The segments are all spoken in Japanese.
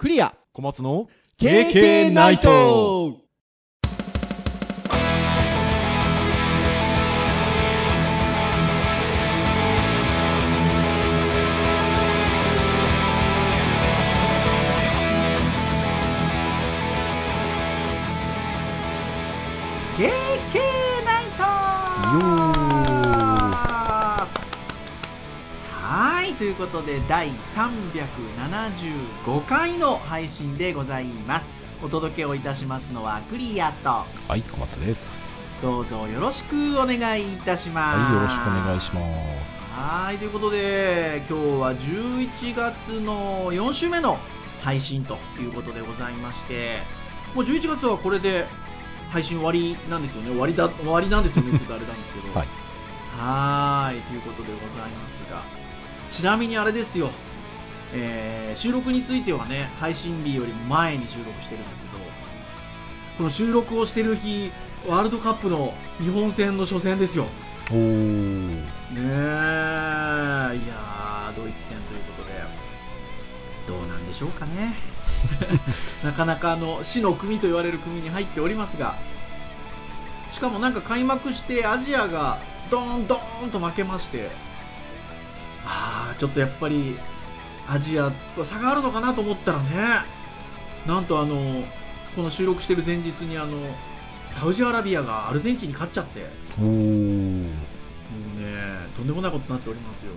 クリア。小松の KK ナイトということで第375回の配信でございます。お届けをいたしますのはクリアと。はい、小松です。どうぞよろしくお願いいたします。はい、よろしくお願いします。はいということで今日は11月の4週目の配信ということでございましてもう11月はこれで配信終わりなんですよね。終わりだ終わりなんですよねって言うとあれなんですけど。はい。はーいということでございますがちなみにあれですよ、えー収録についてはね配信日よりも前に収録してるんですけどこの収録をしてる日ワールドカップの日本戦の初戦ですよ。おー、ねえ。いやードイツ戦ということで。どうなんでしょうかね。なかなかあの死の組と言われる組に入っておりますが。しかもなんか開幕してアジアがドーンドーンと負けましてちょっとやっぱりアジアと差があるのかなと思ったらねなんとあのこの収録してる前日にあのサウジアラビアがアルゼンチンに勝っちゃっておー。もうね、とんでもないことになっておりますよ。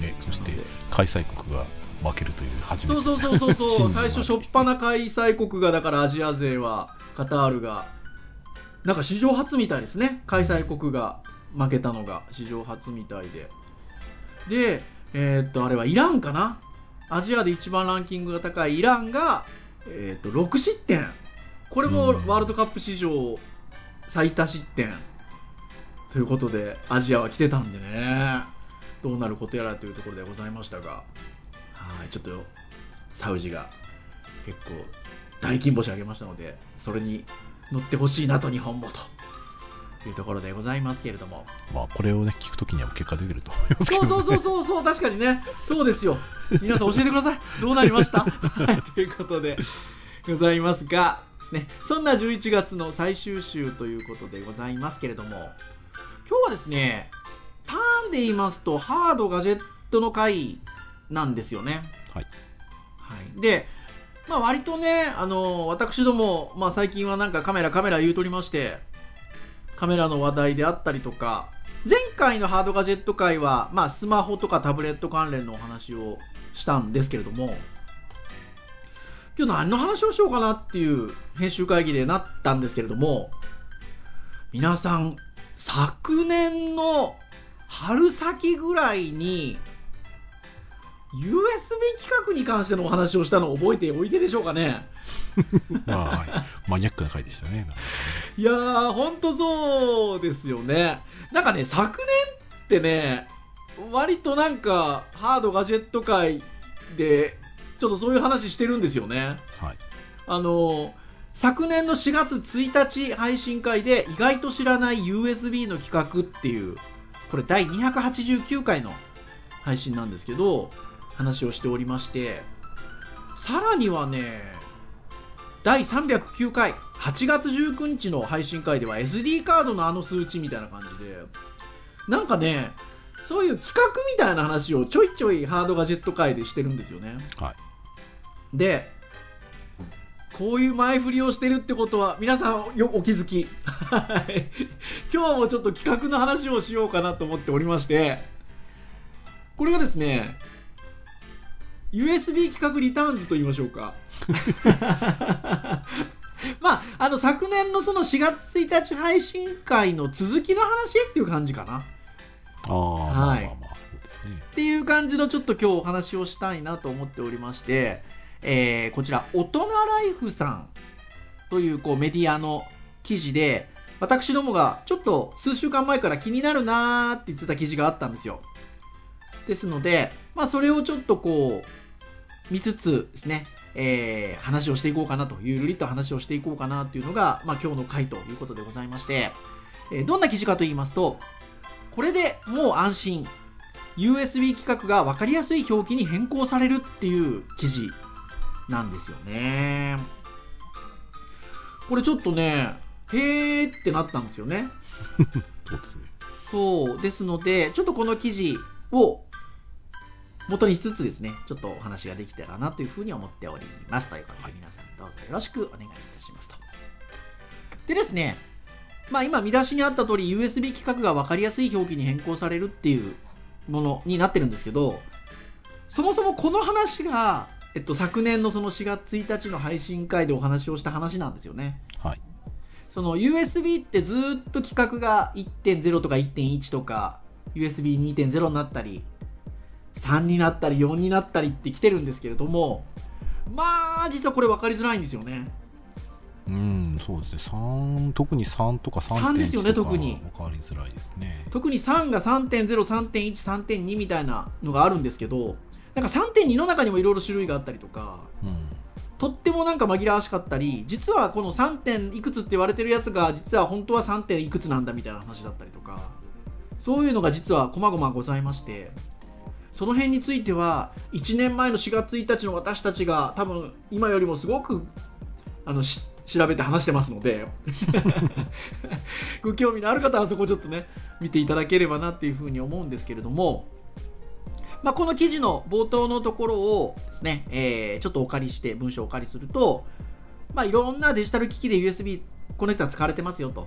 ね、そして開催国が負けるという初めてそうそうそうそうそう、最初、初っ端開催国が、だからアジア勢は、カタールが、なんか史上初みたいですね、開催国が負けたのが、史上初みたいで。で、えーっと、あれはイランかな？アジアで一番ランキングが高いイランが、えーっと、6失点。これもうん。ワールドカップ史上最多失点。ということで、アジアは来てたんでね、どうなることやらというところでございましたが、はい、ちょっとサウジが結構大金星上げましたので、それに乗ってほしいなと、日本もというところでございますけれども。まあ、これをね、聞くときには結果出てると思いますけど、ね。そうそうそうそうそう、確かにね、そうですよ。皆さん教えてください。どうなりました？はい、ということでございますが、ですね、そんな11月の最終週ということでございますけれども、今日はですね、ターンで言いますと、ハードガジェットの回なんですよね。はい。はい、で、まあ、割とね、あの私ども、まあ、最近はなんかカメラカメラ言うとりまして、カメラの話題であったりとか、前回のハードガジェット会は、まあ、スマホとかタブレット関連のお話をしたんですけれども、今日何の話をしようかなっていう編集会議でなったんですけれども、皆さん、昨年の春先ぐらいに、USB 企画に関してのお話をしたのを覚えておいてでしょうかね。まあ、はいマニアックな回でしたね。ね いやー、ほんとそうですよね。なんかね、昨年ってね、割となんか、ハードガジェット界で、ちょっとそういう話してるんですよね。はい。あの、昨年の4月1日配信会で、意外と知らない USB の企画っていう、これ第289回の配信なんですけど、話をしておりまして、さらにはね、第309回、8月19日の配信会では SD カードのあの数値みたいな感じで、なんかね、そういう企画みたいな話をちょいちょいハードガジェット界でしてるんですよね。はい。で、こういう前振りをしてるってことは、皆さんよお気づき。はい。今日もちょっと企画の話をしようかなと思っておりまして、これがですね、USB 企画リターンズと言いましょうか。まあ、あの、昨年のその4月1日配信会の続きの話っていう感じかな。ああ、まあまあまあ、そうですね。っていう感じのちょっと今日お話をしたいなと思っておりまして、えーこちら、大人ライフさんというこうメディアの記事で、私どもがちょっと数週間前から気になるなーって言ってた記事があったんですよ。ですので、まあそれをちょっとこう、見つつですね、えー話をしていこうかなと、ゆるりと話をしていこうかなというのが、まあ今日の回ということでございまして、えーどんな記事かと言いますと、これでもう安心。USB 規格が分かりやすい表記に変更されるっていう記事なんですよねこれちょっとねへーってなったんですよね そうですね。そうですのでちょっとこの記事を元にしつつですねちょっとお話ができたらなというふうに思っております。ということで皆さんどうぞよろしくお願いいたしますと。でですねまあ今見出しにあった通り USB 規格が分かりやすい表記に変更されるっていうものになってるんですけどそもそもこの話が、えっと、昨年のその4月1日の配信会でお話をした話なんですよね。はい。その USB ってずーっと規格が1.0とか1.1とか USB2.0 になったり3になったり4になったりって来てるんですけれどもまあ実はこれ分かりづらいんですよねうん、そうですね。三特に3とか3.1 3ですよね特に分かりづらいですね。特に3が3.03.13.2みたいなのがあるんですけどなんか3.2の中にもいろいろ種類があったりとかうん。とってもなんか紛らわしかったり実はこの3点いくつって言われてるやつが実は本当は3点いくつなんだみたいな話だったりとかそういうのが実は細々ございましてその辺については1年前の4月1日の私たちが多分今よりもすごくあの調べて話してますので ご興味のある方はそこちょっとね見ていただければなっていうふうに思うんですけれどもまあ、この記事の冒頭のところをですね、えーちょっとお借りして、文章をお借りすると、まあ、いろんなデジタル機器で USB コネクタ使われてますよと。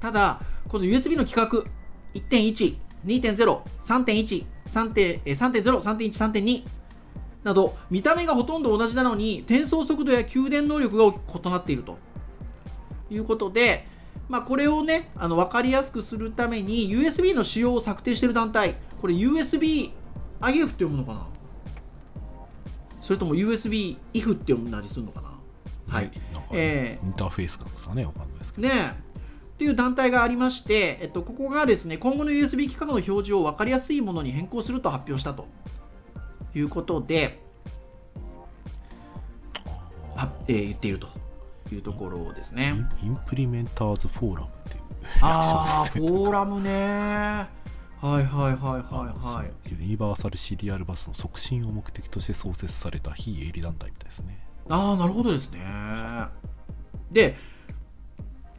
ただ、この USB の規格、1.1、2.0、3.1、3.0、3.0、3.1、3.2など、見た目がほとんど同じなのに、転送速度や給電能力が大きく異なっているということで、まあ、これをね、あの分かりやすくするために、USB の仕様を策定している団体、これ USB IF って読むのかな？それとも USB IF って読むなりするのかな？はい。なんか、えインターフェースかですかね、わかんないですけど。ねえっていう団体がありまして、えっと、ここがですね今後の USB 規格の表示を分かりやすいものに変更すると発表したということで、はえー言っているというところですね。インプリメンターズフォーラムっていうああ、フォーラムね。はいはいはいはいはい。ユニバーサルシリアルバスの促進を目的として創設された非営利団体みたいですね。ああ、なるほどですね。で、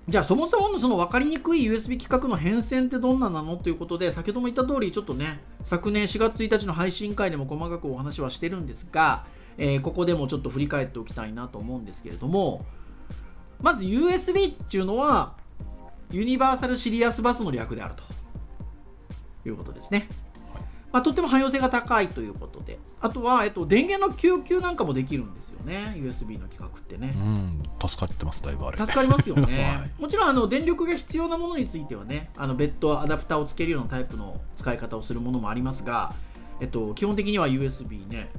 じゃあそもそものその分かりにくい USB 規格の変遷ってどんななのということで、先ほども言った通り、ちょっとね、昨年4月1日の配信会でも細かくお話はしてるんですが、えーここでもちょっと振り返っておきたいなと思うんですけれども、まず USB っていうのは、ユニバーサルシリアスバスの略であるということですね。まあ、とっても汎用性が高いということで、あとは、えっと、電源の供給なんかもできるんですよね、USB の規格ってね。う。ん、助かってます、だいぶあれ。助かりますよね、はい。もちろんあの電力が必要なものについてはねあの別途アダプターをつけるようなタイプの使い方をするものもありますが、えっと、基本的には USB ね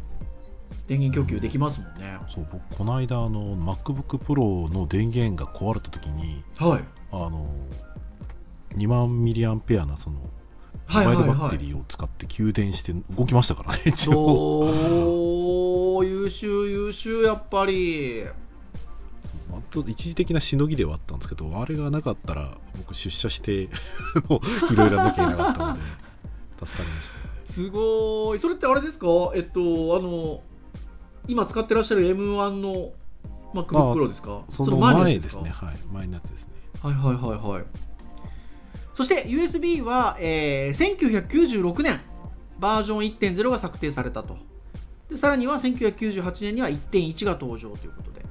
電源供給できますもんね、そう僕この間あの MacBook Pro の電源が壊れた時にはい。あの2万ミリアンペアなそのモはいバイルバッテリーを使って給電して動きましたからね、一応。おー優秀優秀やっぱり。あと一時的なしのぎではあったんですけどあれがなかったら僕出社して もういろいろなきゃいけなかったので 助かりました。すごい。それってあれですか？えっとあの今使ってらっしゃる M1 の MacBook Pro ですか？その前ですね。はい。前のやつですね。はいはいはいはいそして USB は、えー1996年バージョン1.0が策定されたと。でさらには1998年には1.1が登場ということで。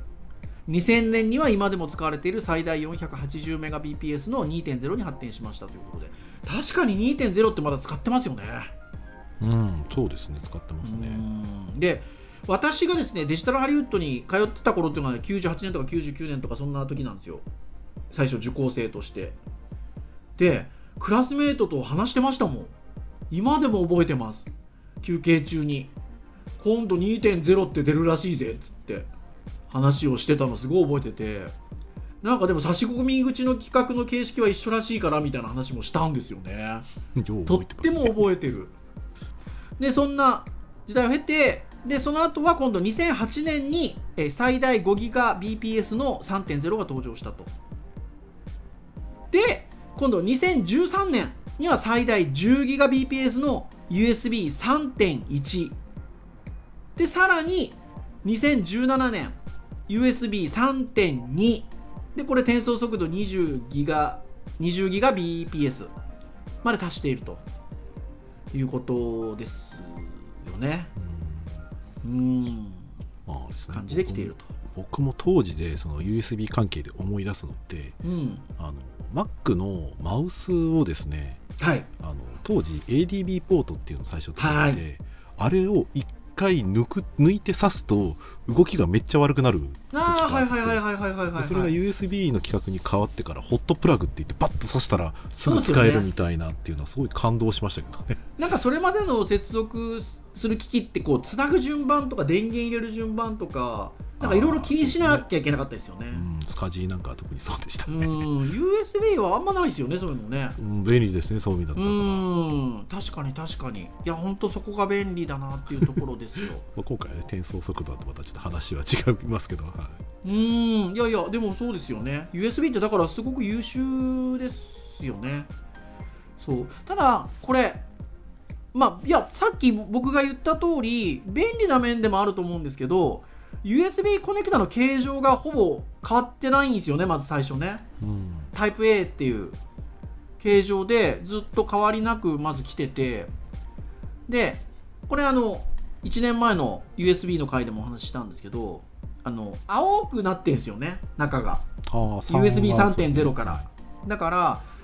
2000年には今でも使われている最大 480Mbps の2.0に発展しましたということで。確かに2.0ってまだ使ってますよね。うんそうですね。使ってますね。うん。で私がですねデジタルハリウッドに通ってた頃っていうのは98年とか99年とかそんな時なんですよ。最初受講生としてでクラスメートと話してましたもん。今でも覚えてます。休憩中に。今度2.0って出るらしいぜっつって。話をしてたのすごい覚えてて。なんかでも差し込み口の企画の形式は一緒らしいからみたいな話もしたんですよね。ようとってても覚えてる。で、そんな時代を経て、で、その後は今度2008年にえー最大 5GBps の3.0が登場したと。で、今度2013年には最大 10GBps の USB3.1。で、さらに2017年 USB3.2 でこれ転送速度20ギガ20ギガ BPS まで達していると。いうことですよね。うん。まあですね。感じできていると。僕も当時でその USB 関係で思い出すのってうん。あの Mac のマウスをですねはい。あの当時 ADB ポートっていうのを最初使って、はい。あれを一回抜く抜いて刺すと動きがめっちゃ悪くなるああはいはいはいはいはいはいはいでそれが USB の規格に変わってからホットプラグって言ってバッと刺したらすぐ使えるみたいなっていうのはすごい感動しましたけどね。なんかそれまでの接続する機器ってこうつなぐ順番とか電源入れる順番とかなんかいろいろ気にしなきゃいけなかったですよね。うん。スカジーなんかは特にそうでしたうん。ね、USB はあんまないですよねそういうのね。うん、便利ですねそういう意味だったうら、ん。確かに確かに。いや本当そこが便利だなっていうところですよ。まあ、今回はね転送速度とまたちょっと話は違いますけど、はい、うん。いやいやでもそうですよね。USB ってだからすごく優秀ですよね。そう。ただこれまあいやさっき僕が言った通り便利な面でもあると思うんですけど USB コネクタの形状がほぼ変わってないんですよねまず最初ね。うん。タイプ A っていう。形状でずっと変わりなくまず来てて。でこれあの1年前の USB の回でもお話ししたんですけどあの青くなってんですよね中が。あー USB3.0 から。だから、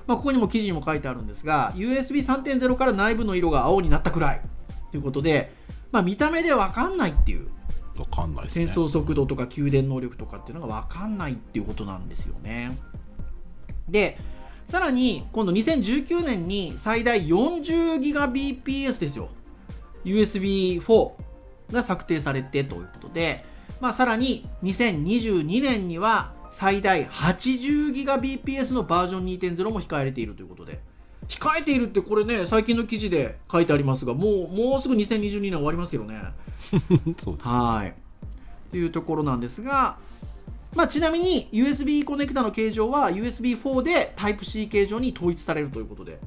まあ、ここにも記事にも書いてあるんですが USB3.0 から内部の色が青になったくらいということで、まあ、見た目で分かんないっていうわかんないですね。転送速度とか給電能力とかっていうのが分かんないっていうことなんですよね。でさらに今度2019年に最大 40GBps ですよ。USB4 が策定されてということで、まあ、さらに2022年には最大 80GBps のバージョン2.0も控えられているということで。控えているってこれね最近の記事で書いてありますがもうもうすぐ2022年終わりますけどね そうですはい。というところなんですが、まあ、ちなみに USB コネクタの形状は USB4 で Type-C 形状に統一されるということで、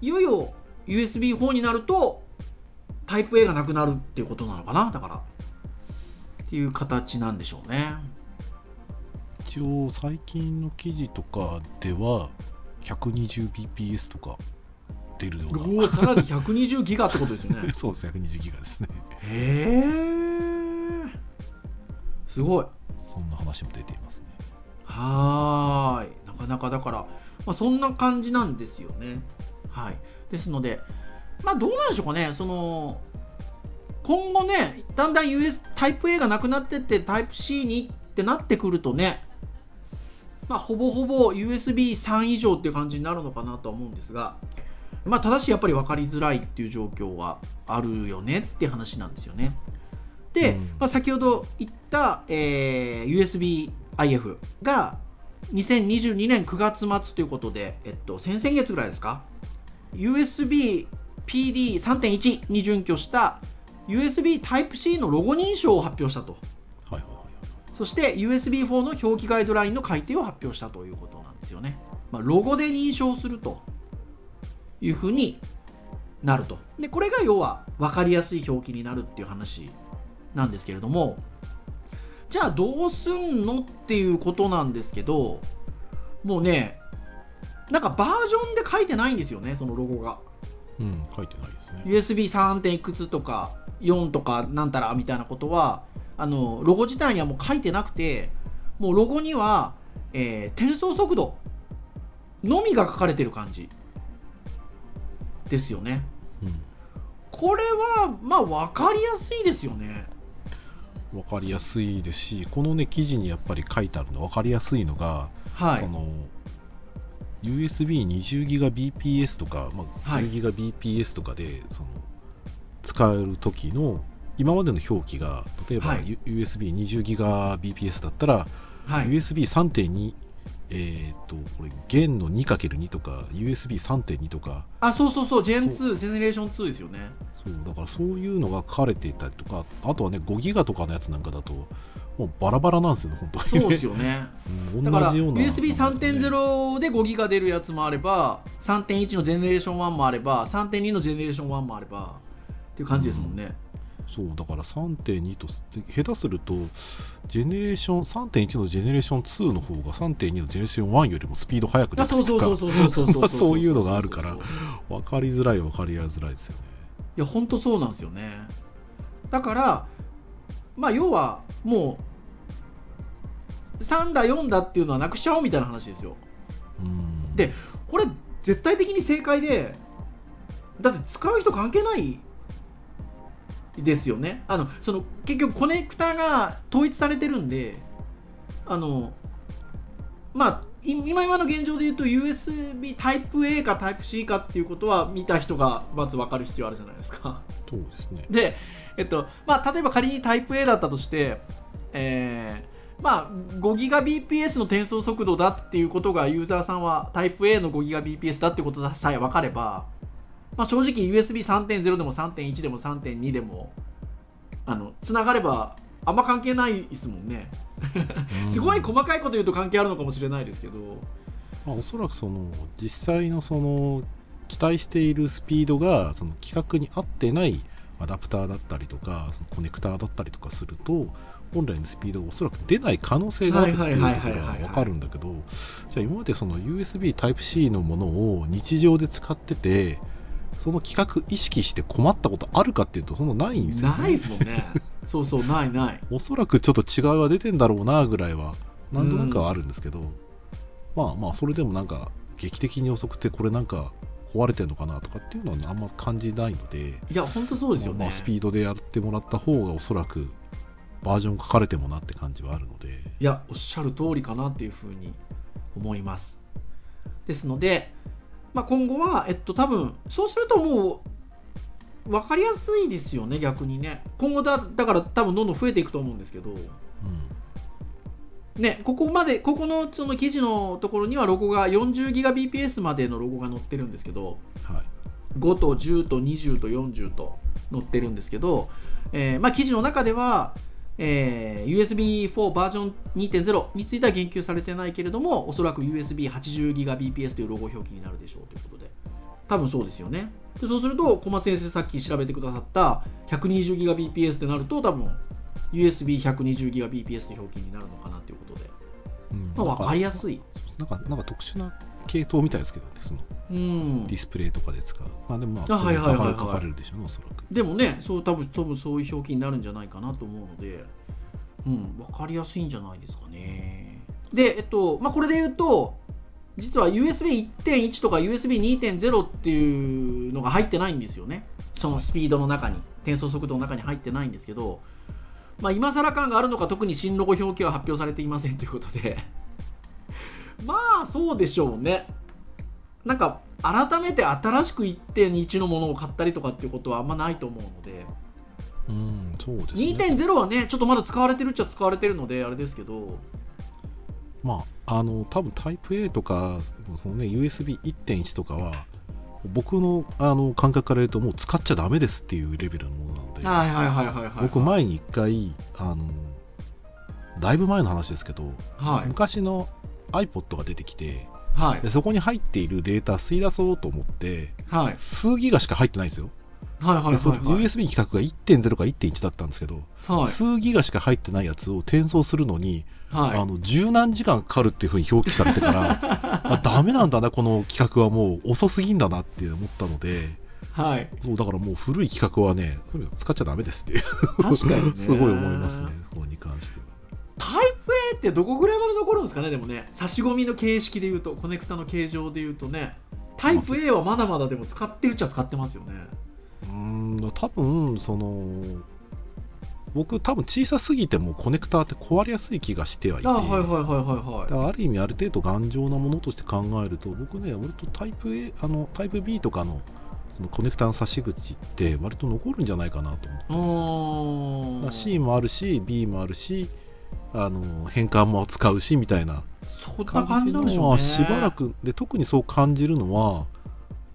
いよいよ USB4 になると Type-A がなくなるっていうことなのかな？だから。っていう形なんでしょうね。一応最近の記事とかでは 120bps とか出るようなおお、さらに120ギガってことですよね。そうですね120ギガですねへえ。すごい。そんな話も出ていますねはーい。なかなかだから、まあ、そんな感じなんですよね。はい。ですので、まあどうなんでしょうかね。その、今後ね、だんだん US タイプ A がなくなってってタイプ C にってなってくるとね、まあほぼほぼ USB3 以上っていう感じになるのかなとは思うんですが、まあただしやっぱり分かりづらいっていう状況はあるよねって話なんですよね。で、うん。まあ、先ほど言った、えー USBIF が2022年9月末ということで、えっと、先々月ぐらいですか？USB PD3.1 に準拠した USB Type-C のロゴ認証を発表したとそして USB4 の表記ガイドラインの改定を発表したということなんですよね、まあ、ロゴで認証するというふうになると。でこれが要は分かりやすい表記になるっていう話なんですけれども。じゃあどうすんのっていうことなんですけどもうねなんかバージョンで書いてないんですよねそのロゴが。うん書いてないですね。USB3. 点いくつとか4とかなんたらみたいなことはあのロゴ自体にはもう書いてなくてもうロゴには、えー転送速度のみが書かれてる感じですよね。うん。これはまあ分かりやすいですよね。分かりやすいですしこのね記事にやっぱり書いてあるの分かりやすいのが、はい。この USB20GBps とか、まあ、はい。10GBps とかで、その使える時の今までの表記が例えば、はい。USB20GBps だったら、はい。USB3.2 えっ、とこれ弦の 2×2 とか USB3.2 とか。あそうそうそう。Gen2 ジェネレーション2ですよね。そうだからそういうのが書かれていたりとかあとはね5ギガとかのやつなんかだともうバラバラなんですよね本当に。ねそう ですよね。うんだから同じような USB3.0 で5ギガ出るやつもあれば3.1のジェネレーション1もあれば3.2のジェネレーション1もあればっていう感じですもんね、そうだから3.2と下手するとジェネレーション3.1のジェネレーション2の方が3.2のジェネレーション1よりもスピード速くなるてとかそういうのがあるから分かりづらい分かりづらいですよねいや本当そうなんですよねだからまあ要はもう3だ4だっていうのはなくしちゃおうみたいな話ですよでこれ絶対的に正解でだって使う人関係ないですよね。あのその結局コネクタが統一されてるんであのまあい今今の現状で言うと USB タイプ A かタイプ C かっていうことは見た人がまず分かる必要あるじゃないですか。そうですね。で、えっとまあ、例えば仮にタイプ A だったとして、えーまあ、5 Gbps の転送速度だっていうことがユーザーさんはタイプ A の5 Gbps だってことさえ分かれば、まあ、正直 USB3.0 でも3.1でも3.2でもあの繋がればあんま関係ないですもんね。すごい細かいこと言うと関係あるのかもしれないですけど。まあ、おそらくその実際のその期待しているスピードがその規格に合ってないアダプターだったりとかそのコネクターだったりとかすると本来のスピードがおそらく出ない可能性があるっていうところはいはいはいはいはいは分かるんだけどじゃあ今までその USB Type-C のものを日常で使っててその規格意識して困ったことあるかっていうとそんなないんですよ、ね、ないですもんね。そうそうないない。おそらくちょっと違いは出てんだろうなぐらいはなんとなくはあるんですけど、まあまあそれでもなんか劇的に遅くてこれなんか壊れてんのかなとかっていうのはあんま感じないのでいや本当そうですよね、まあまあスピードでやってもらった方がおそらくバージョン書かれてもなって感じはあるので。いやおっしゃる通りかなっていうふうに思います。ですので、まあ、今後はえっと多分そうするともう分かりやすいですよね逆にね。今後だだから多分どんどん増えていくと思うんですけど。うん。ねここまでここのその記事のところにはロゴが 40Gbps までのロゴが載ってるんですけど。はい。5と10と20と40と載ってるんですけど、えーまあ、記事の中では、えー USB4 バージョン2.0については言及されてないけれどもおそらく USB80Gbps というロゴ表記になるでしょうということで。多分そうですよね。でそうすると小松先生さっき調べてくださった 120Gbps ってなると多分 USB120Gbps の表記になるのかなということで、うん。まあ、分かりやすい。なんかなんか特殊な系統みたいですけどねそのディスプレイとかで使うまあでもまあそれはいはいはいはい書かれるでしょうねおそらくでもねそう多分多分そういう表記になるんじゃないかなと思うので、うん、分かりやすいんじゃないですかね。で、えっとまあ、これで言うと実は USB1.1 とか USB2.0 っていうのが入ってないんですよねそのスピードの中に転送速度の中に入ってないんですけど、まあ、今更感があるのか特に新ロゴ表記は発表されていませんということでまあそうでしょうね。なんか改めて新しく1.1のものを買ったりとかっていうことはあんまないと思うので。うんそうですね。2.0はねちょっとまだ使われてるっちゃ使われてるのであれですけど。まあ、あの多分タイプ A とかその、ね、USB1.1 とかは僕のあの感覚から言うともう使っちゃダメですっていうレベルのものなので、はいはいはいはいはい僕前に1回あのだいぶ前の話ですけど、はい。昔の iPod が出てきてはい。でそこに入っているデータ吸い出そうと思ってはい。数ギガしか入ってないんですよ、はいはいはいでそのはい USB 規格が1.0か1.1だったんですけど、はい。数ギガしか入ってないやつを転送するのにはい。あの十何時間かかるっていうふうに表記されてから あダメなんだなこの企画はもう遅すぎんだなって思ったのではい。そうだからもう古い企画はねそういうの使っちゃダメですって すごい思いますねここに関してはタイプ A ってどこぐらいまで残るんですかねでもね。差し込みの形式で言うとコネクタの形状で言うとね。タイプ A はまだまだでも使ってるっちゃ使ってますよね。うーん多分その僕多分小さすぎてもコネクターって壊れやすい気がしてはいて。あはいはいはいはいはだからある意味ある程度頑丈なものとして考えると僕ね割とタイプ A あのタイプ B とかのそのコネクタの差し口って割と残るんじゃないかなと思っているんです C もあるし B もあるしあの変換も使うしみたいな。そんな感じなのはしばらく。で特にそう感じるのは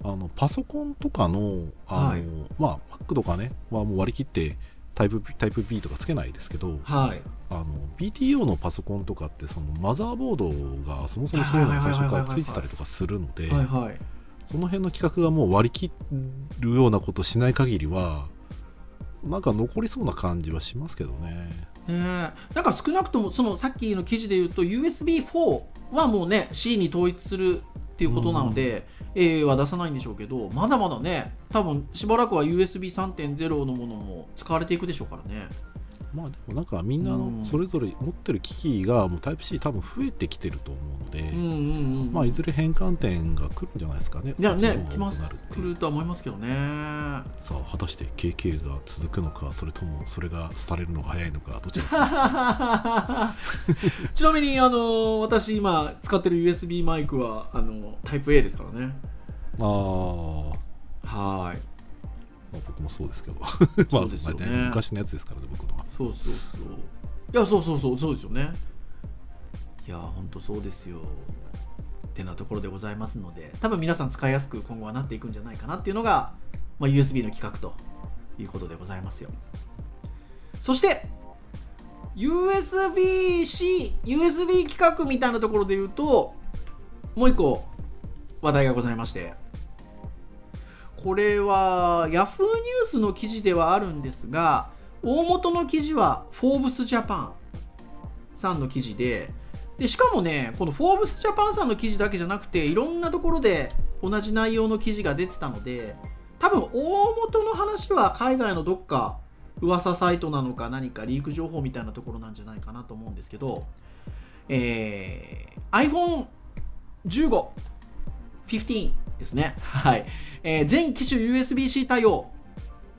あのパソコンとかのあの、はい。まあ Mac とかねはもう割り切ってタイプタイプ B とかつけないですけどはい。あの BTO のパソコンとかってそのマザーボードがそもそもそういうのが最初からついてたりとかするのでその辺の規格がもう割り切るようなことしない限りはなんか残りそうな感じはしますけどね。ねなんか少なくともそのさっきの記事で言うと USB4 はもうね C に統一するっていうことなので、うん、A は出さないんでしょうけどまだまだね多分しばらくは USB3.0 のものも使われていくでしょうからね。まあでもなんかみんなのそれぞれ持ってる機器がもうタイプ C 多分増えてきてると思うので、うんうんうん、まあいずれ変換点が来るんじゃないですかね。いやね来ます来るとは思いますけどね。さあ果たして KK が続くのかそれともそれが廃れるのが早いのかどちらか。ちなみにあの私今使ってる USB マイクはあのタイプ A ですからね。ああ。はい。まあ、僕もそうですけど。そうですよね、まあ、昔のやつですからね僕のは。そうそうそう。いやそうそうそう。そうですよね。いや本当そうですよ。ってなところでございますので多分皆さん使いやすく今後はなっていくんじゃないかなっていうのが、まあ、USB の企画ということでございますよ。そして USB-C USB 企画みたいなところで言うともう一個話題がございましてこれは Yahoo ニュースの記事ではあるんですが大元の記事はフォーブスジャパンさんの記事ででしかもねこのフォーブスジャパンさんの記事だけじゃなくていろんなところで同じ内容の記事が出てたので多分大元の話は海外のどっか噂サイトなのか何かリーク情報みたいなところなんじゃないかなと思うんですけど、えー、iPhone15、15ですね。はい。えー、全機種 USB-C 対応。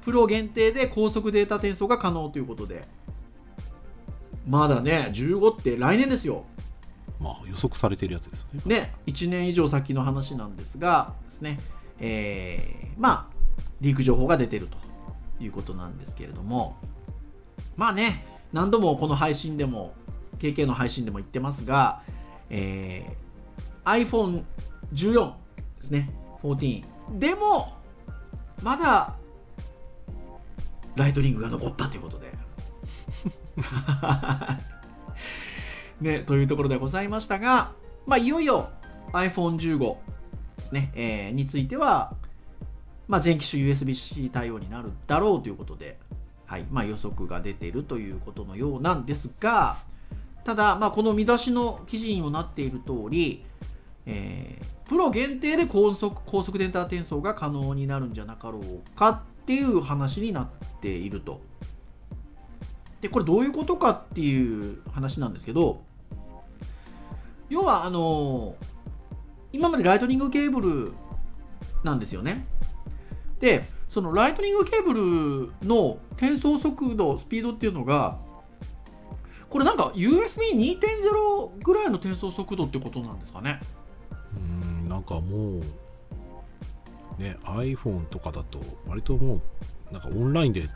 プロ限定で高速データ転送が可能ということで。まだね、15って来年ですよ。まあ予測されているやつですよね。ね、1年以上先の話なんですが、ですね、えー、まあ、リーク情報が出てるということなんですけれども、まあね、何度もこの配信でも、KK の配信でも言ってますが、えー、iPhone14 ですね、14。でも、まだ、ライトニングが残ったということで。ね、というところでございましたが、まあ、いよいよ iPhone15 ですね、えー、については、まあ、全機種 USB-C 対応になるだろうということで、はいまあ、予測が出ているということのようなんですが、ただ、まあ、この見出しの記事にもなっている通り、えー、プロ限定で高速高速データ転送が可能になるんじゃなかろうかっていう話になっていると。でこれどういうことかっていう話なんですけど要はあの今までライトニングケーブルなんですよね。でそのライトニングケーブルの転送速度スピードっていうのがこれなんか USB2.0 ぐらいの転送速度ってことなんですかねなんかもうね iPhone とかだと割ともうなんかオンラインで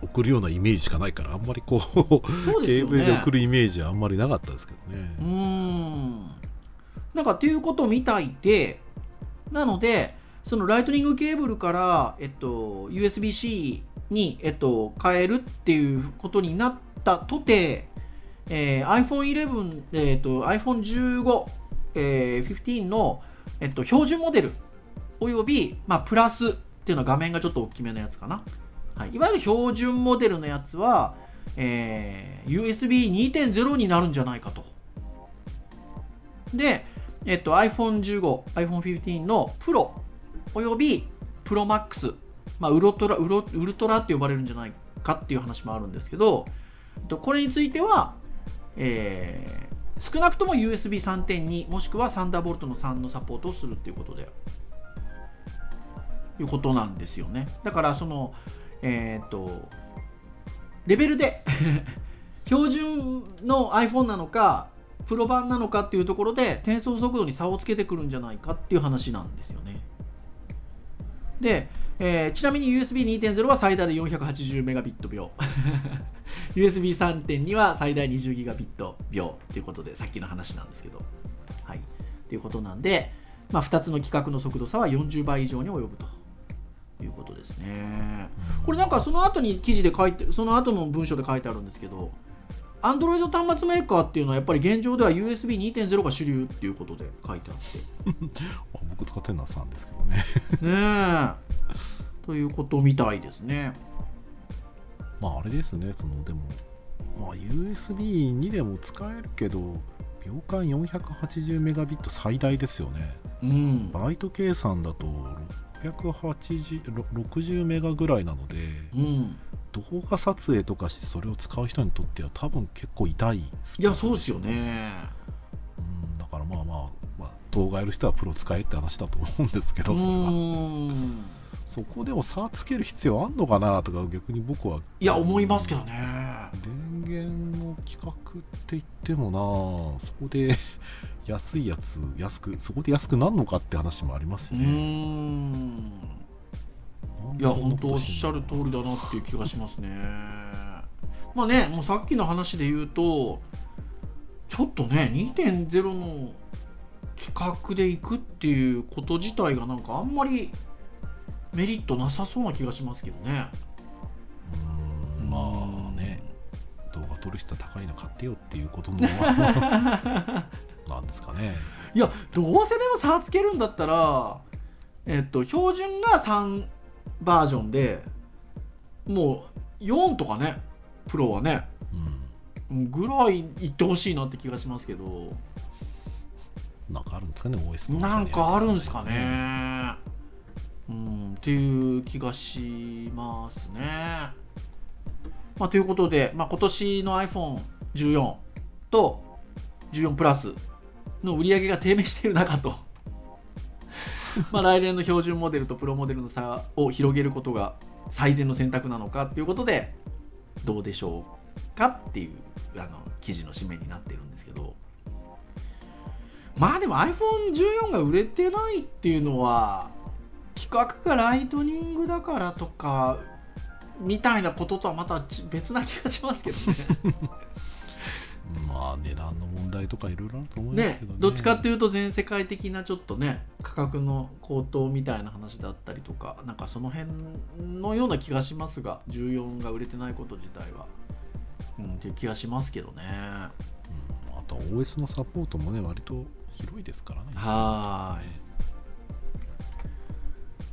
送るようなイメージしかないからあんまりこうね、ケーブルで送るイメージはあんまりなかったですけどね。うん。なんかっていうことみたいでなのでそのライトニングケーブルから、えっと、USB-C に、えっと、変えるっていうことになったとて、えー、iPhone11、えっと、iPhone15 えー、15の、えっと、標準モデルおよび、まあ、プラスっていうのは画面がちょっと大きめのやつかな。はい、いわゆる標準モデルのやつは、えー、USB2.0 になるんじゃないかと。で、えっと、iPhone15、iPhone15 のプロおよびプロマックス、まあ、ウルトラウロウルトラって呼ばれるんじゃないかっていう話もあるんですけど、これについては、え少なくとも USB3.2 もしくはサンダーボルトの3のサポートをするっていうことでいうことなんですよね。だからそのえっ、とレベルで 標準の iPhone なのかプロ版なのかっていうところで転送速度に差をつけてくるんじゃないかっていう話なんですよね。で、えー、ちなみに USB2.0 は最大で480メガビット秒 USB3.2 は最大20ギガビット秒ということで、さっきの話なんですけど。はい。ということなんで、まあ、2つの規格の速度差は40倍以上に及ぶということですね。これなんかその後に記事で書いて、その後の文章で書いてあるんですけど、Android 端末メーカーっていうのはやっぱり現状では USB2.0 が主流っていうことで書いてあって。僕使ってるのは3ですけどね。ねえ。ということみたいですね。まああれですね。そのでもまあ USB2 でも使えるけど秒間480メガビット最大ですよね。うん。バイト計算だと680 60メガぐらいなのでうん動画撮影とかしてそれを使う人にとっては多分結構痛いスいやそうですよね。うんだからまあまあ、まあ、動画やる人はプロ使えって話だと思うんですけうどそれはん。そこでも差つける必要あんのかなとか逆に僕は。いや思いますけどね。電源の規格って言ってもなそこで 安いやつ安くそこで安くなるのかって話もありますしうね、んなんいや本当おっしゃる通りだなっていう気がしますね。まあねもうさっきの話で言うとちょっとね2.0の企画でいくっていうこと自体がなんかあんまりメリットなさそうな気がしますけどね。うーん。まあね。動画撮る人は高いの買ってよっていうことの なんですかね。いやどうせでも差つけるんだったらえっと標準が3バージョンでもう4とかねプロはねうん。ぐらいいってほしいなって気がしますけど。なんかあるんですかね OS のなんかあるんですかね。うん。っていう気がしますね。まあということで、まあ、今年の iPhone14 と14プラスの売り上げが低迷している中と まあ来年の標準モデルとプロモデルの差を広げることが最善の選択なのかっていうことでどうでしょうかっていうあの記事の締めになってるんですけどまあでも iPhone14 が売れてないっていうのは規格がライトニングだからとかみたいなこととはまた別な気がしますけどね。まあ値段の問題とかいろいろあると思いますねけどね。どっちかっていうと全世界的なちょっとね価格の高騰みたいな話だったりとかなんかその辺のような気がしますが14が売れてないこと自体は、うん、っていう気がしますけどね。うんあとは OS のサポートもね割と広いですからね。はーい。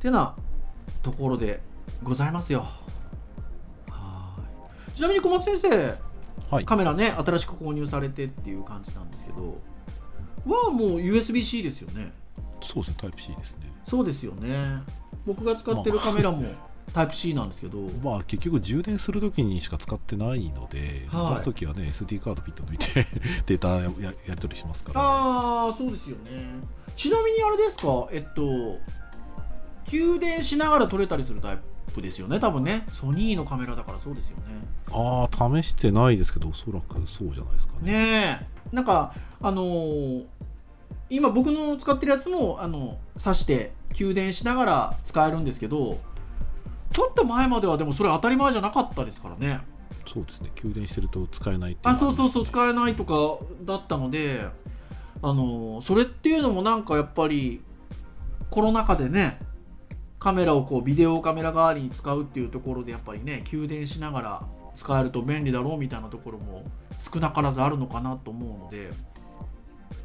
てなところでございますよ。はーい。ちなみに小松先生はい。カメラね新しく購入されてっていう感じなんですけどはもう USB-C ですよね。そうですねタイプ C ですね。そうですよね。僕が使ってるカメラもタイプ C なんですけど、まあ結局充電するときにしか使ってないので、はい。出すときはね SD カードピッと抜いて データやややり取りしますから、ああそうですよね。ちなみにあれですか？えっと給電しながら撮れたりするタイプ？ですよね多分ね。ソニーのカメラだからそうですよね。ああ試してないですけどおそらくそうじゃないですかね。ねえ。なんかあのー今僕の使ってるやつもあの挿して給電しながら使えるんですけどちょっと前まではでもそれ当たり前じゃなかったですからね。そうですね。給電してると使えないっていあそうそうそうう使えないとかだったのであのそれっていうのもなんかやっぱりコロナ禍でねカメラをこうビデオカメラ代わりに使うっていうところでやっぱりね給電しながら使えると便利だろうみたいなところも少なからずあるのかなと思うので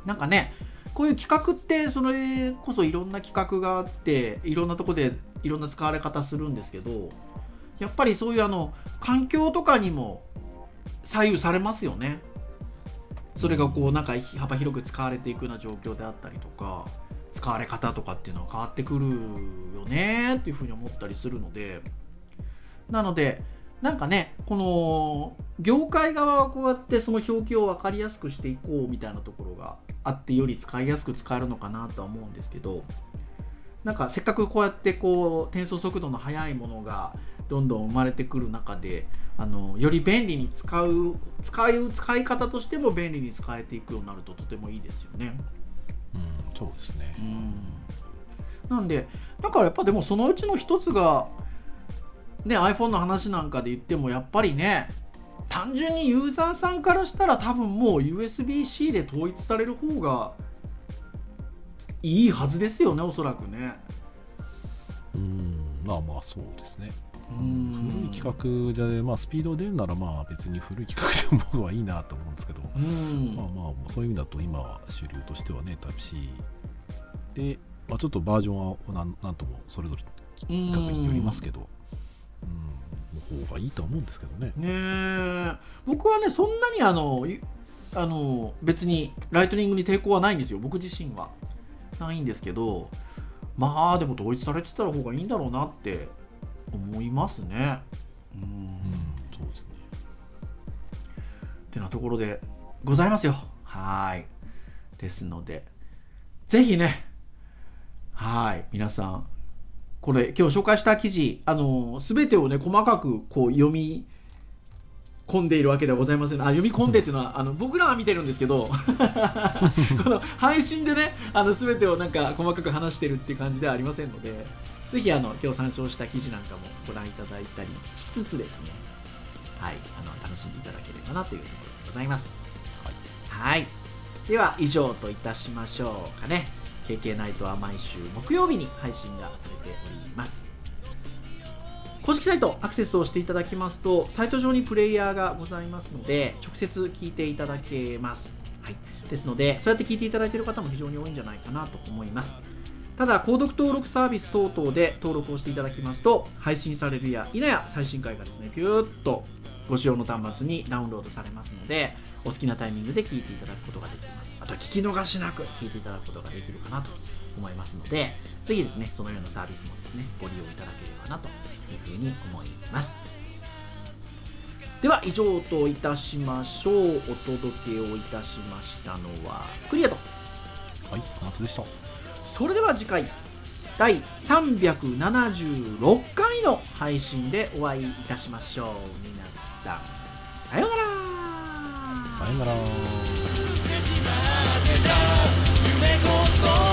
なんかねこういう企画ってそれこそいろんな企画があっていろんなとこでいろんな使われ方するんですけどやっぱりそういうあの環境とかにも左右されますよね。それがこうなんか幅広く使われていくような状況であったりとか。使われ方とかっていうのは変わってくるよねっていうふうに思ったりするのでなのでなんかねこの業界側はこうやってその表記を分かりやすくしていこうみたいなところがあってより使いやすく使えるのかなとは思うんですけどなんかせっかくこうやってこう転送速度の速いものがどんどん生まれてくる中であのより便利に使う使う使い方としても便利に使えていくようになるととてもいいですよね。うんそうですね。うん。なんでだからやっぱでもそのうちの一つがね iPhone の話なんかで言ってもやっぱりね単純にユーザーさんからしたら多分もう USB-C で統一される方がいいはずですよねおそらくね。うんまあまあそうですね。うん古い企画で、まあ、スピード出るならまあ別に古い企画でも僕はいいなと思うんですけど、うん。まあまあそういう意味だと今は主流としてはねタイプ C で、まあ、ちょっとバージョンはなんなんともそれぞれうん企画によりますけど、うんもう方がいいと思うんですけどね。ねえ。僕はねそんなにあのいあの別にライトニングに抵抗はないんですよ。僕自身は。ないんですけどまあでも統一されてたら方がいいんだろうなって思いますね。うん。うん、そうですね。ってなところでございますよ。はい。ですのでぜひねはい。皆さんこれ今日紹介した記事あの全てをね細かくこう読み込んでいるわけではございません。あ読み込んでっていうのはあの僕らは見てるんですけど この配信でねあの全てをなんか細かく話してるっていう感じではありませんのでぜひあの今日参照した記事なんかもご覧いただいたりしつつですね。はい。あの楽しんでいただければなというところでございます。はい。では以上といたしましょうかね。KK ナイトは毎週木曜日に配信がされております。公式サイトアクセスをしていただきますとサイト上にプレイヤーがございますので直接聞いていただけます、はい、ですのでそうやって聞いていただいている方も非常に多いんじゃないかなと思いますただ購読登録サービス等々で登録をしていただきますと配信されるや否や最新回がですねピューッとご使用の端末にダウンロードされますのでお好きなタイミングで聞いていただくことができます。あとは聞き逃しなく聞いていただくことができるかなと思いますのでぜひですねそのようなサービスもですねご利用いただければなというふうに思います。では以上といたしましょう。お届けをいたしましたのはクリアとはい、夏でした。それでは次回第376回の配信でお会いいたしましょう。皆さんさようなら。さようなら。夢こそ